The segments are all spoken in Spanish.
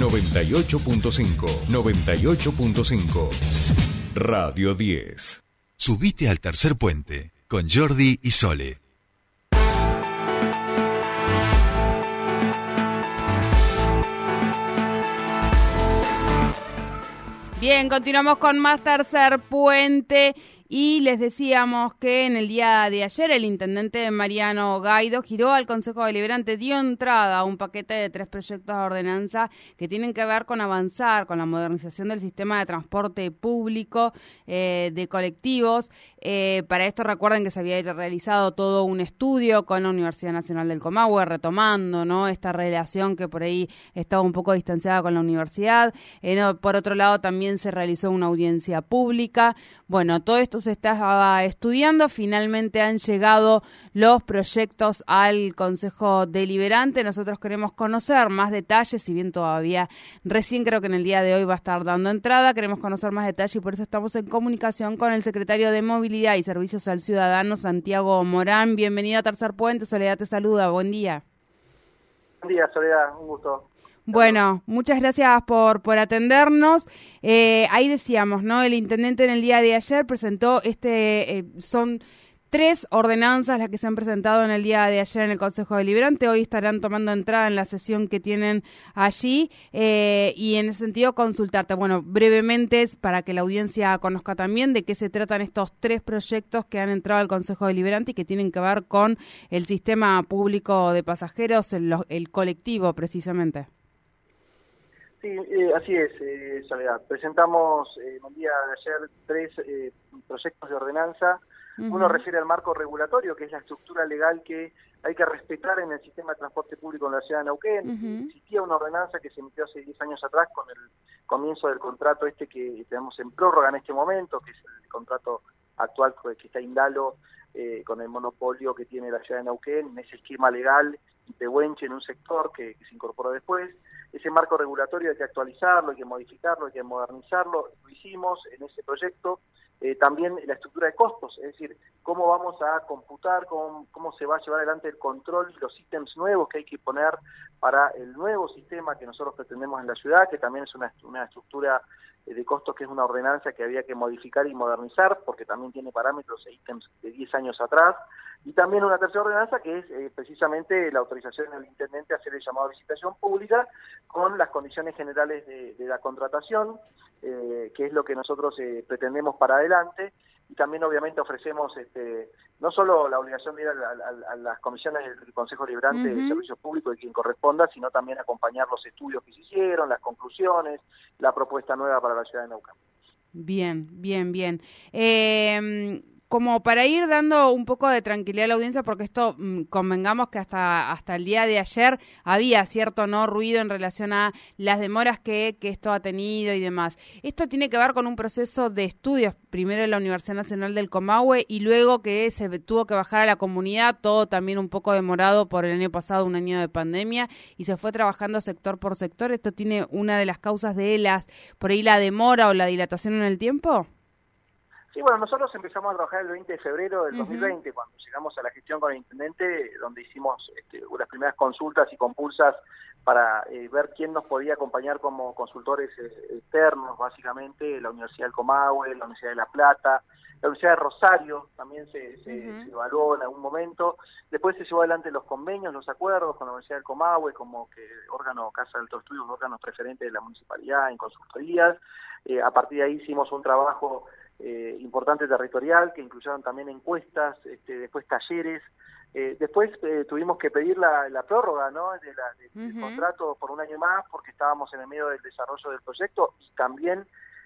98.5, 98.5. Radio 10. Subite al tercer puente con Jordi y Sole. Bien, continuamos con más tercer puente y les decíamos que en el día de ayer el intendente Mariano Gaido giró al Consejo Deliberante, dio entrada a un paquete de tres proyectos de ordenanza que tienen que ver con avanzar con la modernización del sistema de transporte público eh, de colectivos. Eh, para esto recuerden que se había realizado todo un estudio con la Universidad Nacional del Comahue, retomando ¿no? esta relación que por ahí estaba un poco distanciada con la universidad. Eh, por otro lado, también se realizó una audiencia pública. Bueno, todo esto estaba estudiando. Finalmente han llegado los proyectos al Consejo Deliberante. Nosotros queremos conocer más detalles, si bien todavía recién creo que en el día de hoy va a estar dando entrada, queremos conocer más detalles y por eso estamos en comunicación con el secretario de Movilidad y Servicios al Ciudadano, Santiago Morán. Bienvenido a Tercer Puente. Soledad te saluda. Buen día. Buen día, Soledad. Un gusto. Bueno, muchas gracias por, por atendernos. Eh, ahí decíamos, ¿no? El intendente en el día de ayer presentó este, eh, son tres ordenanzas las que se han presentado en el día de ayer en el Consejo Deliberante. Hoy estarán tomando entrada en la sesión que tienen allí eh, y en ese sentido consultarte, bueno, brevemente para que la audiencia conozca también de qué se tratan estos tres proyectos que han entrado al Consejo Deliberante y que tienen que ver con el sistema público de pasajeros, el colectivo precisamente. Sí, eh, así es, eh, Soledad. Presentamos eh, en el día de ayer tres eh, proyectos de ordenanza. Uno refiere al marco regulatorio, que es la estructura legal que hay que respetar en el sistema de transporte público en la ciudad de Neuquén. Existía una ordenanza que se emitió hace 10 años atrás con el comienzo del contrato este que tenemos en prórroga en este momento, que es el contrato actual que está Indalo eh, con el monopolio que tiene la ciudad de Neuquén, en ese esquema legal de Huenche en un sector que, que se incorporó después ese marco regulatorio hay que actualizarlo, hay que modificarlo, hay que modernizarlo, lo hicimos en ese proyecto, eh, también la estructura de costos, es decir, cómo vamos a computar, cómo, cómo se va a llevar adelante el control los ítems nuevos que hay que poner para el nuevo sistema que nosotros pretendemos en la ciudad, que también es una, una estructura de costos que es una ordenanza que había que modificar y modernizar, porque también tiene parámetros e ítems de 10 años atrás, y también una tercera ordenanza que es eh, precisamente la autorización del intendente a hacer el llamado a visitación pública con las condiciones generales de, la contratación, eh, que es lo que nosotros eh, pretendemos para adelante, y también obviamente ofrecemos este, no solo la obligación de ir a, las comisiones del Consejo Liberante de Servicios Públicos de quien corresponda, sino también acompañar los estudios que se hicieron, las conclusiones, la propuesta nueva para la ciudad de Neuquén. Bien, bien, bien. Eh, como para ir dando un poco de tranquilidad a la audiencia, porque esto mm, convengamos que hasta, hasta el día de ayer había cierto no ruido en relación a las demoras que, que esto ha tenido y demás. Esto tiene que ver con un proceso de estudios, primero en la Universidad Nacional del Comahue y luego que se tuvo que bajar a la comunidad, todo también un poco demorado por el año pasado, un año de pandemia, y se fue trabajando sector por sector. ¿Esto tiene una de las causas de las, por ahí la demora o la dilatación en el tiempo? Sí, bueno, nosotros empezamos a trabajar el 20 de febrero del 2020, cuando llegamos a la gestión con el intendente, donde hicimos este, las primeras consultas y compulsas para eh, ver quién nos podía acompañar como consultores eh, externos, básicamente, la Universidad del Comahue, la Universidad de La Plata, la Universidad de Rosario también se, evaluó en algún momento. Después se llevó adelante los convenios, los acuerdos con la Universidad del Comahue, como que órgano Casa de Alto Estudios, órganos preferentes de la municipalidad en consultorías. Eh, a partir de ahí hicimos un trabajo eh, importante territorial que incluyeron también encuestas, este, después talleres. Eh, después eh, tuvimos que pedir la, prórroga ¿no? de del contrato por un año más porque estábamos en el medio del desarrollo del proyecto y también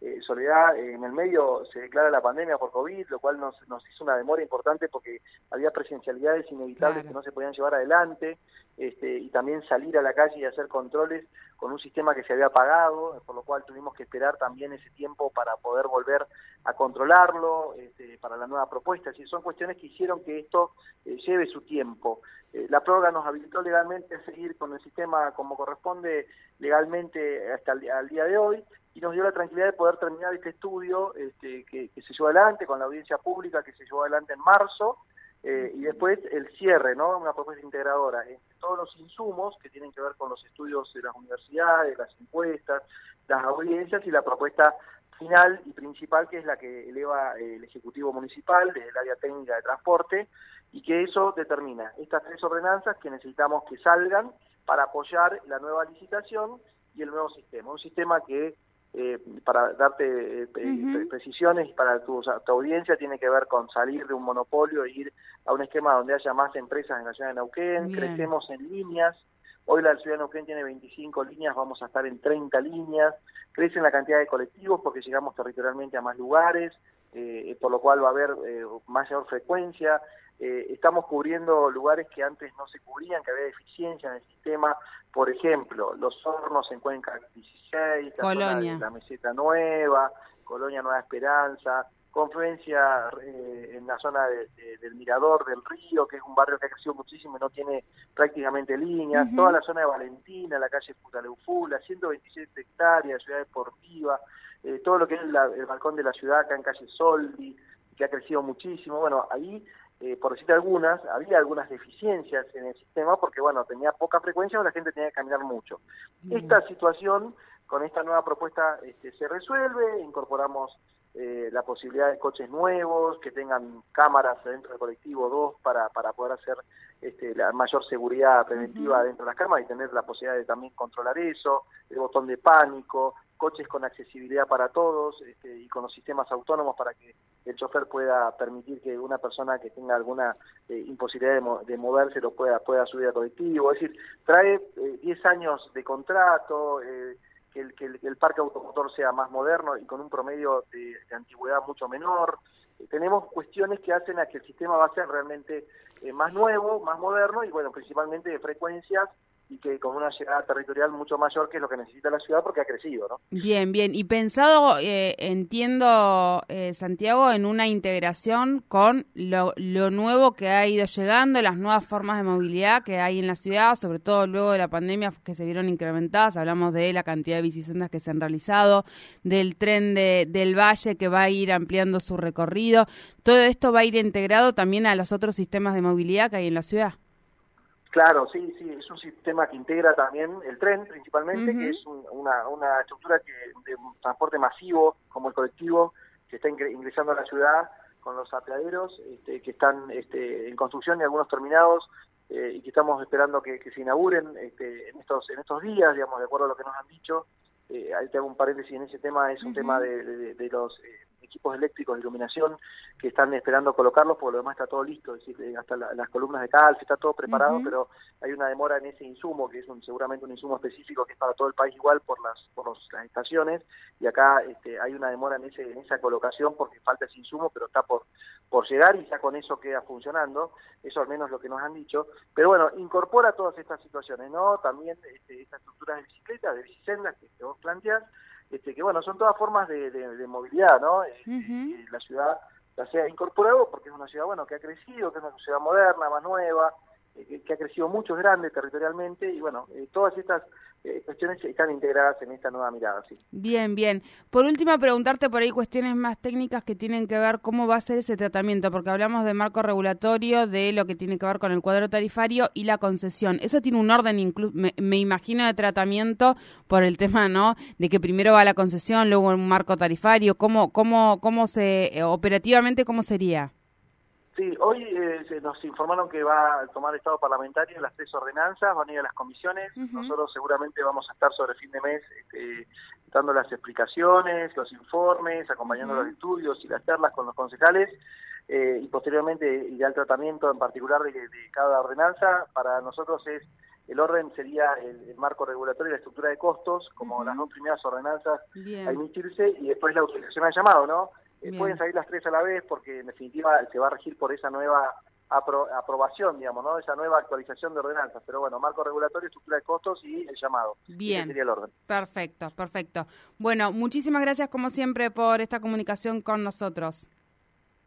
eh, Soledad, en el medio se declara la pandemia por COVID, lo cual nos, nos hizo una demora importante porque había presencialidades inevitables que no se podían llevar adelante, este, y también salir a la calle y hacer controles con un sistema que se había apagado, por lo cual tuvimos que esperar también ese tiempo para poder volver a controlarlo este, para la nueva propuesta. Así son cuestiones que hicieron que esto eh, lleve su tiempo. Eh, la prórroga nos habilitó legalmente a seguir con el sistema como corresponde legalmente hasta el, al día de hoy y nos dio la tranquilidad de poder terminar este estudio este, que, se llevó adelante con la audiencia pública que se llevó adelante en marzo eh, y después el cierre, ¿no? Una propuesta integradora. todos los insumos que tienen que ver con los estudios de las universidades, las encuestas, las audiencias y la propuesta final y principal que es la que eleva el Ejecutivo Municipal desde el área técnica de transporte y que eso determina estas tres ordenanzas que necesitamos que salgan para apoyar la nueva licitación y el nuevo sistema. Un sistema que, eh, para darte eh, precisiones para tu, tu, audiencia, tiene que ver con salir de un monopolio e ir a un esquema donde haya más empresas en la ciudad de Neuquén, crecemos en líneas, Hoy la ciudad de Neuquén tiene 25 líneas, vamos a estar en 30 líneas. Crece la cantidad de colectivos porque llegamos territorialmente a más lugares, eh, por lo cual va a haber eh, mayor frecuencia. Eh, estamos cubriendo lugares que antes no se cubrían, que había deficiencia en el sistema. Por ejemplo, los hornos en Cuenca 16, Colonia. la Meseta Nueva, Colonia Nueva Esperanza, confluencia eh, en la zona del Mirador del Río, que es un barrio que ha crecido muchísimo y no tiene prácticamente líneas, toda la zona de Valentina, la calle Futaleufula, 127 hectáreas, ciudad deportiva, eh, todo lo que es el balcón de la ciudad acá en calle Soldi, que ha crecido muchísimo. Bueno, ahí, eh, por decirte algunas, había algunas deficiencias en el sistema porque, bueno, tenía poca frecuencia o la gente tenía que caminar mucho. Esta situación, con esta nueva propuesta, este, se resuelve, incorporamos eh, la posibilidad de coches nuevos, que tengan cámaras dentro del colectivo, dos, para, para poder hacer este, la mayor seguridad preventiva dentro de las cámaras y tener la posibilidad de también controlar eso, el botón de pánico, coches con accesibilidad para todos este, y con los sistemas autónomos para que el chofer pueda permitir que una persona que tenga alguna eh, imposibilidad de, moverse lo pueda, pueda subir al colectivo. Es decir, trae 10 eh, años de contrato, eh, que el, parque automotor sea más moderno y con un promedio de, antigüedad mucho menor. Eh, tenemos cuestiones que hacen a que el sistema va a ser realmente más nuevo, más moderno y bueno, principalmente de frecuencias y que con una llegada territorial mucho mayor que lo que necesita la ciudad porque ha crecido, ¿no? Bien, bien. Y pensado, eh, entiendo, eh, Santiago, en una integración con lo, lo, nuevo que ha ido llegando, las nuevas formas de movilidad que hay en la ciudad, sobre todo luego de la pandemia que se vieron incrementadas. Hablamos de la cantidad de bicisendas que se han realizado, del tren de, del Valle que va a ir ampliando su recorrido. Todo esto va a ir integrado también a los otros sistemas de movilidad que hay en la ciudad. Claro, sí, sí, es un sistema que integra también el tren principalmente, que es una, una estructura que, de transporte masivo como el colectivo que está ingresando a la ciudad con los apeaderos este, que están este, en construcción y algunos terminados eh, y que estamos esperando que, se inauguren este, en estos en estos días, digamos, de acuerdo a lo que nos han dicho. Eh, ahí te hago un paréntesis en ese tema, es un tema de, de, los eh, equipos eléctricos de iluminación que están esperando colocarlos, porque lo demás está todo listo, es decir, eh, hasta las columnas de calce, está todo preparado, pero hay una demora en ese insumo, que es un, seguramente un insumo específico que es para todo el país igual por las por las estaciones, y acá este, hay una demora en, ese, en esa colocación porque falta ese insumo, pero está por, por llegar y ya con eso queda funcionando, eso al menos lo que nos han dicho, pero bueno, incorpora todas estas situaciones, ¿no? También este, estas estructuras de bicicleta, de bicisendas que, que vos planteas, este, que bueno, son todas formas de, de, movilidad, ¿no? Este, la ciudad la sea incorporado porque es una ciudad, bueno, que ha crecido, que es una ciudad moderna, más nueva, eh, que, ha crecido mucho, es grande territorialmente, y bueno, eh, todas estas eh, cuestiones están integradas en esta nueva mirada. Sí. Bien, bien. Por último, preguntarte por ahí cuestiones más técnicas que tienen que ver cómo va a ser ese tratamiento, porque hablamos de marco regulatorio, de lo que tiene que ver con el cuadro tarifario y la concesión. Eso tiene un orden, me, me, imagino, de tratamiento por el tema, ¿no? De que primero va la concesión, luego un marco tarifario. ¿Cómo, cómo, cómo se, operativamente, cómo sería? Sí, hoy eh, nos informaron que va a tomar estado parlamentario las tres ordenanzas, van a ir a las comisiones. Nosotros seguramente vamos a estar sobre fin de mes este, dando las explicaciones, los informes, acompañando los estudios y las charlas con los concejales eh, y posteriormente irá el tratamiento en particular de, cada ordenanza. Para nosotros es el orden sería el, marco regulatorio y la estructura de costos, como las dos primeras ordenanzas a emitirse, y después la utilización al llamado, ¿no? Eh, pueden salir las tres a la vez porque en definitiva se va a regir por esa nueva aprobación, digamos, ¿no? Esa nueva actualización de ordenanzas. Pero bueno, marco regulatorio, estructura de costos y el llamado. Bien. Sería el orden. Perfecto, perfecto. Bueno, muchísimas gracias como siempre por esta comunicación con nosotros.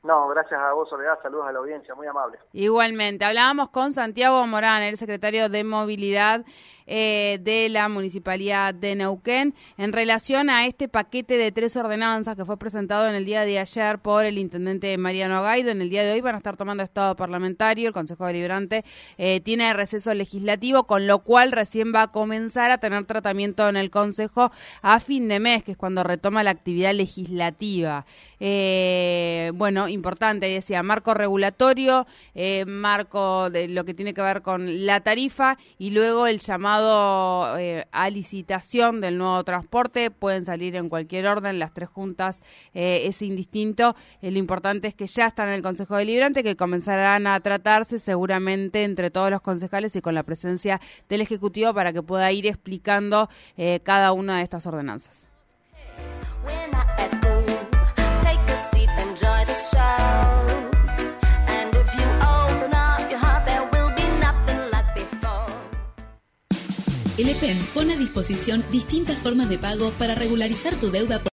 No, gracias a vos, Soledad. Saludos a la audiencia, muy amable. Igualmente. Hablábamos con Santiago Morán, el secretario de Movilidad eh, de la Municipalidad de Neuquén, en relación a este paquete de tres ordenanzas que fue presentado en el día de ayer por el intendente Mariano Gaido. En el día de hoy van a estar tomando estado parlamentario. El Consejo Deliberante eh, tiene receso legislativo, con lo cual recién va a comenzar a tener tratamiento en el Consejo a fin de mes, que es cuando retoma la actividad legislativa. Eh, bueno, importante, decía, marco regulatorio, eh, marco de lo que tiene que ver con la tarifa y luego el llamado eh, a licitación del nuevo transporte. Pueden salir en cualquier orden, las tres juntas eh, es indistinto. lo importante es que ya están en el Consejo Deliberante, que comenzarán a tratarse seguramente entre todos los concejales y con la presencia del Ejecutivo para que pueda ir explicando cada una de estas ordenanzas. El EPEN pone a disposición distintas formas de pago para regularizar tu deuda